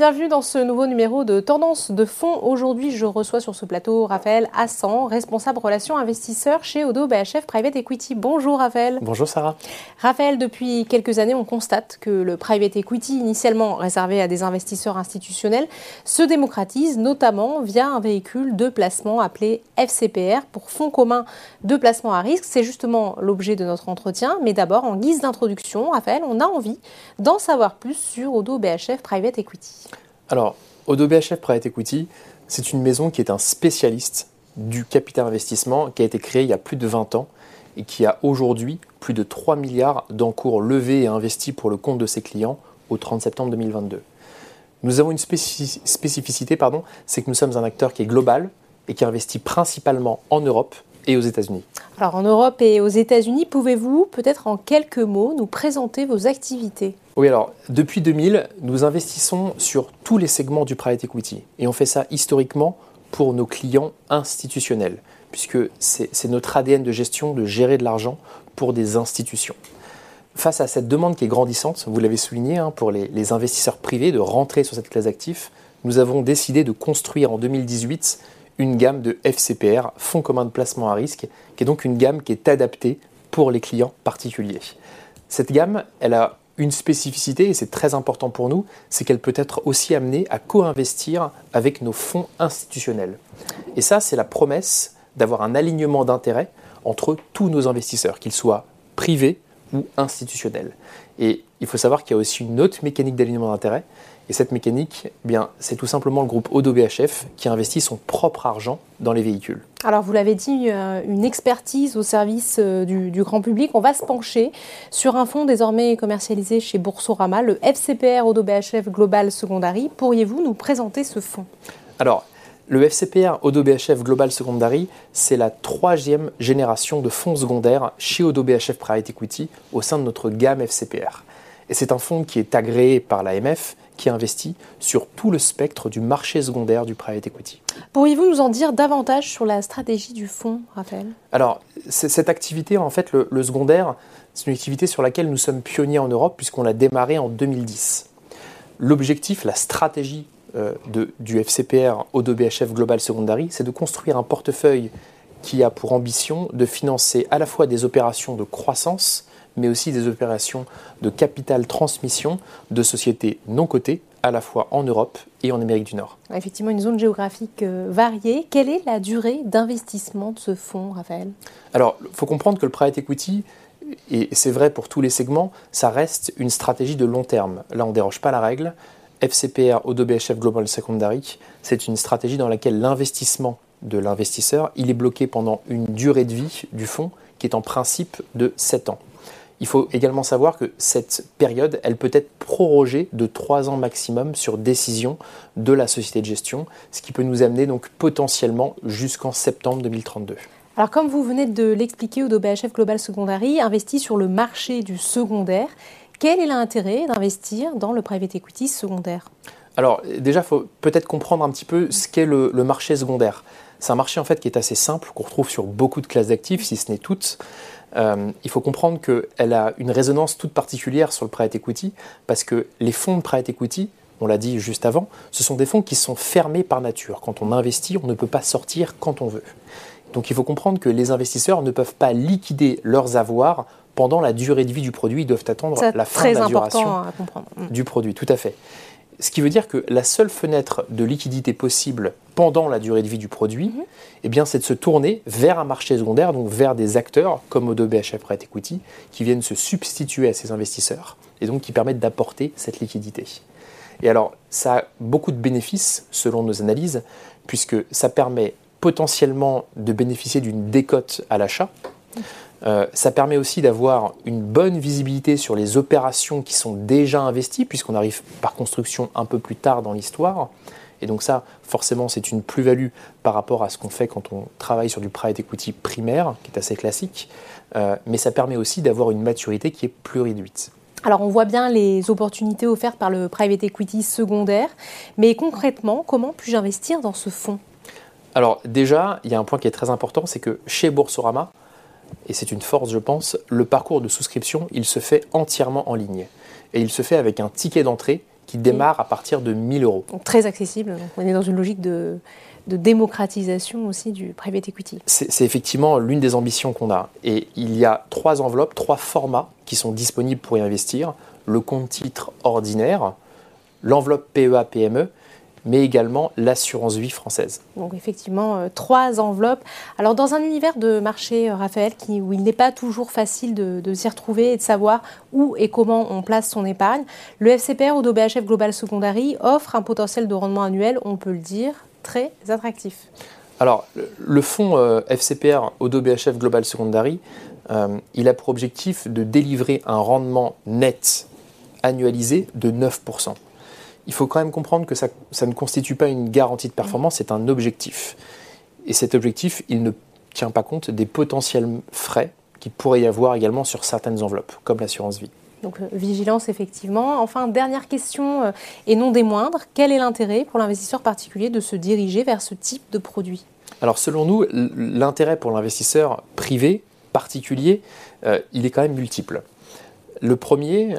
bienvenue dans ce nouveau numéro de Tendance de fonds. Aujourd'hui, je reçois sur ce plateau Raphaël Hassan, responsable relations investisseurs chez Odo BHF Private Equity. Bonjour Raphaël. Bonjour Sarah. Raphaël, depuis quelques années, on constate que le private equity, initialement réservé à des investisseurs institutionnels, se démocratise notamment via un véhicule de placement appelé FCPR pour fonds communs de placement à risque. C'est justement l'objet de notre entretien. Mais d'abord, en guise d'introduction, Raphaël, on a envie d'en savoir plus sur Odo BHF Private Equity. Alors, Odo BHF Private Equity, c'est une maison qui est un spécialiste du capital investissement qui a été créé il y a plus de 20 ans et qui a aujourd'hui plus de 3 milliards d'encours levés et investis pour le compte de ses clients au 30 septembre 2022. Nous avons une spécificité, c'est que nous sommes un acteur qui est global et qui investit principalement en Europe et aux États-Unis. Alors en Europe et aux États-Unis, pouvez-vous peut-être en quelques mots nous présenter vos activités? Oui, alors depuis 2000, nous investissons sur tous les segments du private equity et on fait ça historiquement pour nos clients institutionnels, puisque c'est notre ADN de gestion de gérer de l'argent pour des institutions. Face à cette demande qui est grandissante, vous l'avez souligné, hein, pour les, les investisseurs privés de rentrer sur cette classe d'actifs, nous avons décidé de construire en 2018 une gamme de FCPR, Fonds commun de placement à risque, qui est donc une gamme qui est adaptée pour les clients particuliers. Cette gamme, elle a une spécificité, et c'est très important pour nous, c'est qu'elle peut être aussi amenée à co-investir avec nos fonds institutionnels. Et ça, c'est la promesse d'avoir un alignement d'intérêts entre tous nos investisseurs, qu'ils soient privés ou institutionnels. Et il faut savoir qu'il y a aussi une autre mécanique d'alignement d'intérêts, et cette mécanique, eh bien, c'est tout simplement le groupe Odo BHF qui investit son propre argent dans les véhicules. Alors, vous l'avez dit, euh, une expertise au service euh, du, grand public. On va se pencher sur un fonds désormais commercialisé chez Boursorama, le FCPR Odo BHF Global Secondary. Pourriez-vous nous présenter ce fonds? Alors, le FCPR Odo BHF Global Secondary, c'est la troisième génération de fonds secondaires chez Odo BHF Private Equity au sein de notre gamme FCPR. Et c'est un fonds qui est agréé par l'AMF qui investit sur tout le spectre du marché secondaire du private equity. Pourriez-vous nous en dire davantage sur la stratégie du fonds, Raphaël? Alors, cette activité, en fait, le, secondaire, c'est une activité sur laquelle nous sommes pionniers en Europe puisqu'on l'a démarré en 2010. L'objectif, la stratégie euh, de, du FCPR ODBHF Global Secondary, c'est de construire un portefeuille qui a pour ambition de financer à la fois des opérations de croissance mais aussi des opérations de capital transmission de sociétés non cotées, à la fois en Europe et en Amérique du Nord. Effectivement, une zone géographique euh, variée. Quelle est la durée d'investissement de ce fonds, Raphaël? Alors, il faut comprendre que le private equity, et c'est vrai pour tous les segments, ça reste une stratégie de long terme. Là, on ne déroge pas la règle. FCPR ODBHF Global Secondary, c'est une stratégie dans laquelle l'investissement de l'investisseur, il est bloqué pendant une durée de vie du fonds qui est en principe de 7 ans. Il faut également savoir que cette période, elle peut être prorogée de 3 ans maximum sur décision de la société de gestion, ce qui peut nous amener donc potentiellement jusqu'en septembre 2032. Alors comme vous venez de l'expliquer, Odo BHF Global Secondary investit sur le marché du secondaire. Quel est l'intérêt d'investir dans le private equity secondaire? Alors déjà, il faut peut-être comprendre un petit peu ce qu'est le, le marché secondaire. C'est un marché en fait qui est assez simple, qu'on retrouve sur beaucoup de classes d'actifs, si ce n'est toutes. Euh, il faut comprendre qu'elle a une résonance toute particulière sur le private equity parce que les fonds de private equity, on l'a dit juste avant, ce sont des fonds qui sont fermés par nature. Quand on investit, on ne peut pas sortir quand on veut. Donc il faut comprendre que les investisseurs ne peuvent pas liquider leurs avoirs pendant la durée de vie du produit. Ils doivent attendre la fin de la duration du produit. Tout à fait. Ce qui veut dire que la seule fenêtre de liquidité possible pendant la durée de vie du produit, mhm. eh bien, c'est de se tourner vers un marché secondaire, donc vers des acteurs comme Odo BHF Private Equity, qui viennent se substituer à ces investisseurs et donc qui permettent d'apporter cette liquidité. Et alors, ça a beaucoup de bénéfices selon nos analyses, puisque ça permet potentiellement de bénéficier d'une décote à l'achat. Euh, ça permet aussi d'avoir une bonne visibilité sur les opérations qui sont déjà investies, puisqu'on arrive par construction un peu plus tard dans l'histoire. Et donc ça, forcément, c'est une plus-value par rapport à ce qu'on fait quand on travaille sur du private equity primaire, qui est assez classique. Euh, mais ça permet aussi d'avoir une maturité qui est plus réduite. Alors on voit bien les opportunités offertes par le private equity secondaire, mais concrètement, comment puis-je investir dans ce fonds? Alors déjà, il y a un point qui est très important, c'est que chez Boursorama, et c'est une force je pense, le parcours de souscription, il se fait entièrement en ligne. Et il se fait avec un ticket d'entrée qui démarre à partir de 1000 euros. Donc très accessible. on est dans une logique de, de démocratisation aussi du private equity. C'est effectivement l'une des ambitions qu'on a. Et il y a trois enveloppes, trois formats qui sont disponibles pour y investir. Le compte titre ordinaire, l'enveloppe PEA-PME mais également l'assurance vie française. Donc effectivement, euh, trois enveloppes. Alors dans un univers de marché, euh, Raphaël, qui, où il n'est pas toujours facile de, s'y retrouver et de savoir où et comment on place son épargne, le FCPR ou BHF Global Secondary offre un potentiel de rendement annuel, on peut le dire, très attractif. Alors, le fonds euh, FCPR Odo BHF Global Secondary, il a pour objectif de délivrer un rendement net annualisé de 9% il faut quand même comprendre que ça, ne constitue pas une garantie de performance, c'est un objectif. Et cet objectif, il ne tient pas compte des potentiels frais qui pourrait y avoir également sur certaines enveloppes, comme l'assurance vie. Donc euh, vigilance effectivement. Enfin, dernière question euh, et non des moindres, quel est l'intérêt pour l'investisseur particulier de se diriger vers ce type de produit? Alors selon nous, l'intérêt pour l'investisseur privé particulier, euh, il est quand même multiple. Le premier,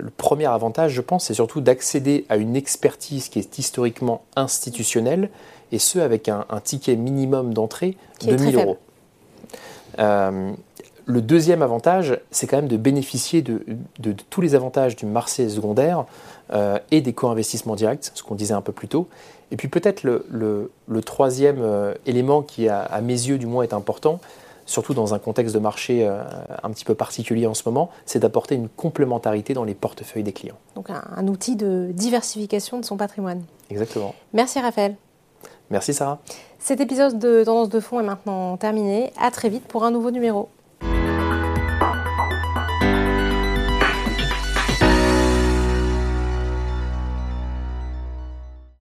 le premier avantage, je pense, c'est surtout d'accéder à une expertise qui est historiquement institutionnelle, et ce avec un, ticket minimum d'entrée de 1000 euros. Euh, le deuxième avantage, c'est quand même de bénéficier de, tous les avantages du marché secondaire euh, et des co-investissements directs, ce qu'on disait un peu plus tôt. Et puis peut-être le, troisième euh, élément qui, à, mes yeux du moins, est important, surtout dans un contexte de marché euh, un petit peu particulier en ce moment, c'est d'apporter une complémentarité dans les portefeuilles des clients. Donc un, outil de diversification de son patrimoine. Exactement. Merci Raphaël. Merci Sarah. Cet épisode de Tendance de fond est maintenant terminé. À très vite pour un nouveau numéro.